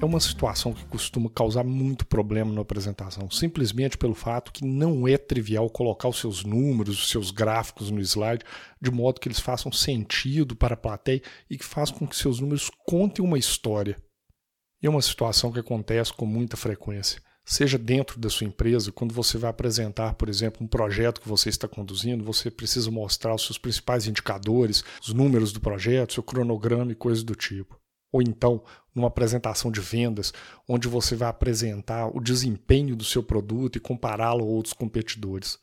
é uma situação que costuma causar muito problema na apresentação, simplesmente pelo fato que não é trivial colocar os seus números, os seus gráficos no slide, de modo que eles façam sentido para a plateia e que façam com que seus números contem uma história. E é uma situação que acontece com muita frequência. Seja dentro da sua empresa, quando você vai apresentar, por exemplo, um projeto que você está conduzindo, você precisa mostrar os seus principais indicadores, os números do projeto, seu cronograma e coisas do tipo ou então numa apresentação de vendas, onde você vai apresentar o desempenho do seu produto e compará-lo a outros competidores.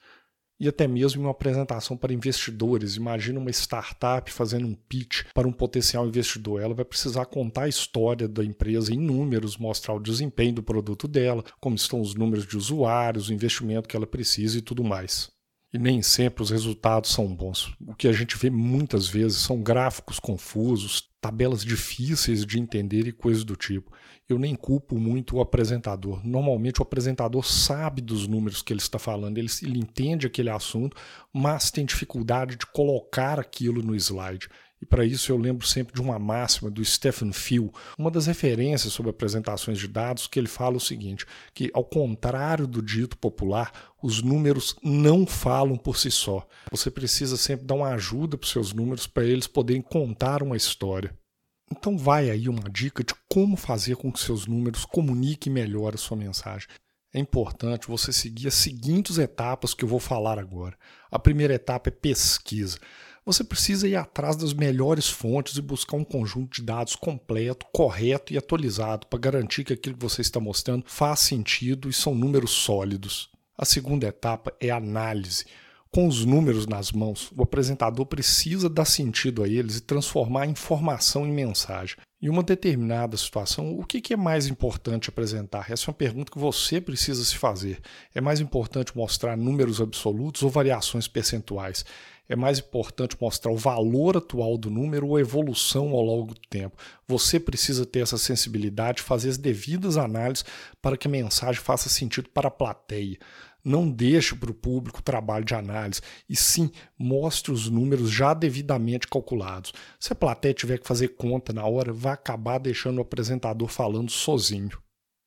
E até mesmo uma apresentação para investidores. Imagina uma startup fazendo um pitch para um potencial investidor. Ela vai precisar contar a história da empresa em números, mostrar o desempenho do produto dela, como estão os números de usuários, o investimento que ela precisa e tudo mais e nem sempre os resultados são bons. O que a gente vê muitas vezes são gráficos confusos, tabelas difíceis de entender e coisas do tipo. Eu nem culpo muito o apresentador. Normalmente o apresentador sabe dos números que ele está falando, ele, ele entende aquele assunto, mas tem dificuldade de colocar aquilo no slide. E para isso eu lembro sempre de uma máxima do Stephen Phil, uma das referências sobre apresentações de dados, que ele fala o seguinte: que ao contrário do dito popular, os números não falam por si só. Você precisa sempre dar uma ajuda para os seus números para eles poderem contar uma história. Então vai aí uma dica de como fazer com que seus números comuniquem melhor a sua mensagem. É importante você seguir as seguintes etapas que eu vou falar agora. A primeira etapa é pesquisa você precisa ir atrás das melhores fontes e buscar um conjunto de dados completo, correto e atualizado para garantir que aquilo que você está mostrando faz sentido e são números sólidos. A segunda etapa é análise. Com os números nas mãos, o apresentador precisa dar sentido a eles e transformar a informação em mensagem. Em uma determinada situação, o que é mais importante apresentar? Essa é uma pergunta que você precisa se fazer. É mais importante mostrar números absolutos ou variações percentuais? É mais importante mostrar o valor atual do número ou a evolução ao longo do tempo. Você precisa ter essa sensibilidade, fazer as devidas análises para que a mensagem faça sentido para a plateia. Não deixe para o público o trabalho de análise, e sim mostre os números já devidamente calculados. Se a plateia tiver que fazer conta na hora, vai acabar deixando o apresentador falando sozinho.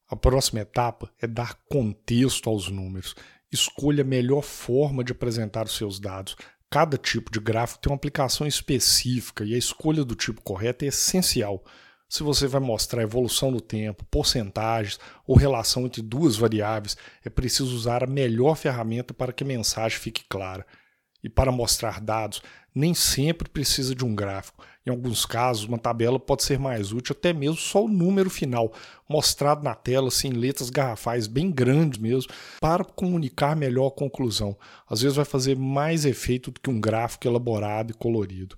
A próxima etapa é dar contexto aos números. Escolha a melhor forma de apresentar os seus dados. Cada tipo de gráfico tem uma aplicação específica e a escolha do tipo correto é essencial. Se você vai mostrar evolução no tempo, porcentagens ou relação entre duas variáveis, é preciso usar a melhor ferramenta para que a mensagem fique clara. E para mostrar dados, nem sempre precisa de um gráfico. Em alguns casos, uma tabela pode ser mais útil, até mesmo só o número final, mostrado na tela, assim, em letras garrafais bem grandes mesmo, para comunicar melhor a conclusão. Às vezes vai fazer mais efeito do que um gráfico elaborado e colorido.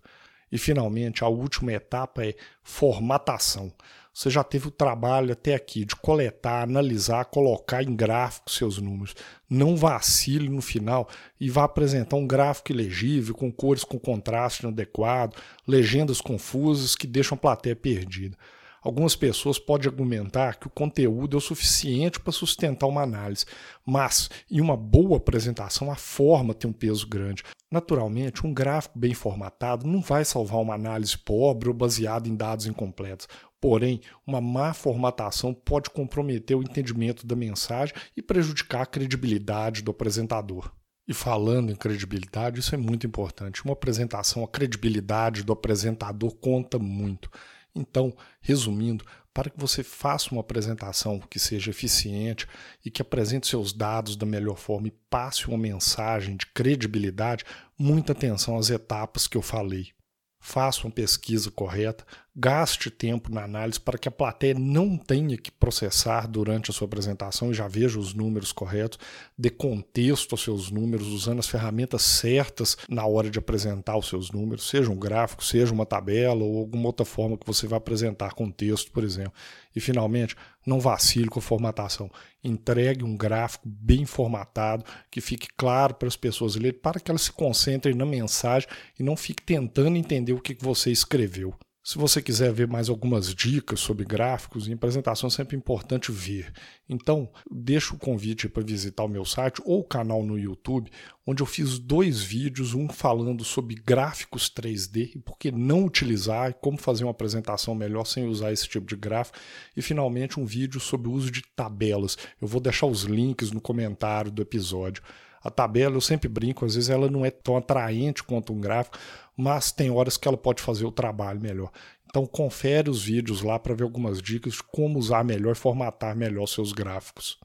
E finalmente, a última etapa é formatação. Você já teve o trabalho até aqui de coletar, analisar, colocar em gráfico seus números. Não vacile no final e vá apresentar um gráfico ilegível, com cores com contraste inadequado, legendas confusas que deixam a plateia perdida. Algumas pessoas podem argumentar que o conteúdo é o suficiente para sustentar uma análise, mas em uma boa apresentação a forma tem um peso grande. Naturalmente, um gráfico bem formatado não vai salvar uma análise pobre ou baseada em dados incompletos. Porém, uma má formatação pode comprometer o entendimento da mensagem e prejudicar a credibilidade do apresentador. E falando em credibilidade, isso é muito importante. Uma apresentação, a credibilidade do apresentador conta muito. Então, resumindo, para que você faça uma apresentação que seja eficiente e que apresente seus dados da melhor forma e passe uma mensagem de credibilidade, muita atenção às etapas que eu falei. Faça uma pesquisa correta, gaste tempo na análise para que a plateia não tenha que processar durante a sua apresentação e já veja os números corretos, dê contexto aos seus números, usando as ferramentas certas na hora de apresentar os seus números, seja um gráfico, seja uma tabela ou alguma outra forma que você vai apresentar com texto, por exemplo. E finalmente, não vacile com a formatação. Entregue um gráfico bem formatado, que fique claro para as pessoas lerem, para que elas se concentrem na mensagem e não fique tentando entender o que você escreveu. Se você quiser ver mais algumas dicas sobre gráficos e apresentação, é sempre importante ver. Então, deixo o convite para visitar o meu site ou o canal no YouTube, onde eu fiz dois vídeos, um falando sobre gráficos 3D e por que não utilizar, como fazer uma apresentação melhor sem usar esse tipo de gráfico, e finalmente um vídeo sobre o uso de tabelas. Eu vou deixar os links no comentário do episódio. A tabela, eu sempre brinco, às vezes ela não é tão atraente quanto um gráfico, mas tem horas que ela pode fazer o trabalho melhor. Então confere os vídeos lá para ver algumas dicas de como usar melhor e formatar melhor seus gráficos.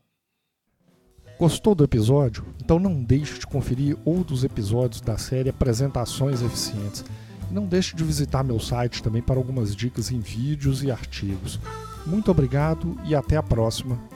Gostou do episódio? Então não deixe de conferir outros episódios da série Apresentações Eficientes. E não deixe de visitar meu site também para algumas dicas em vídeos e artigos. Muito obrigado e até a próxima.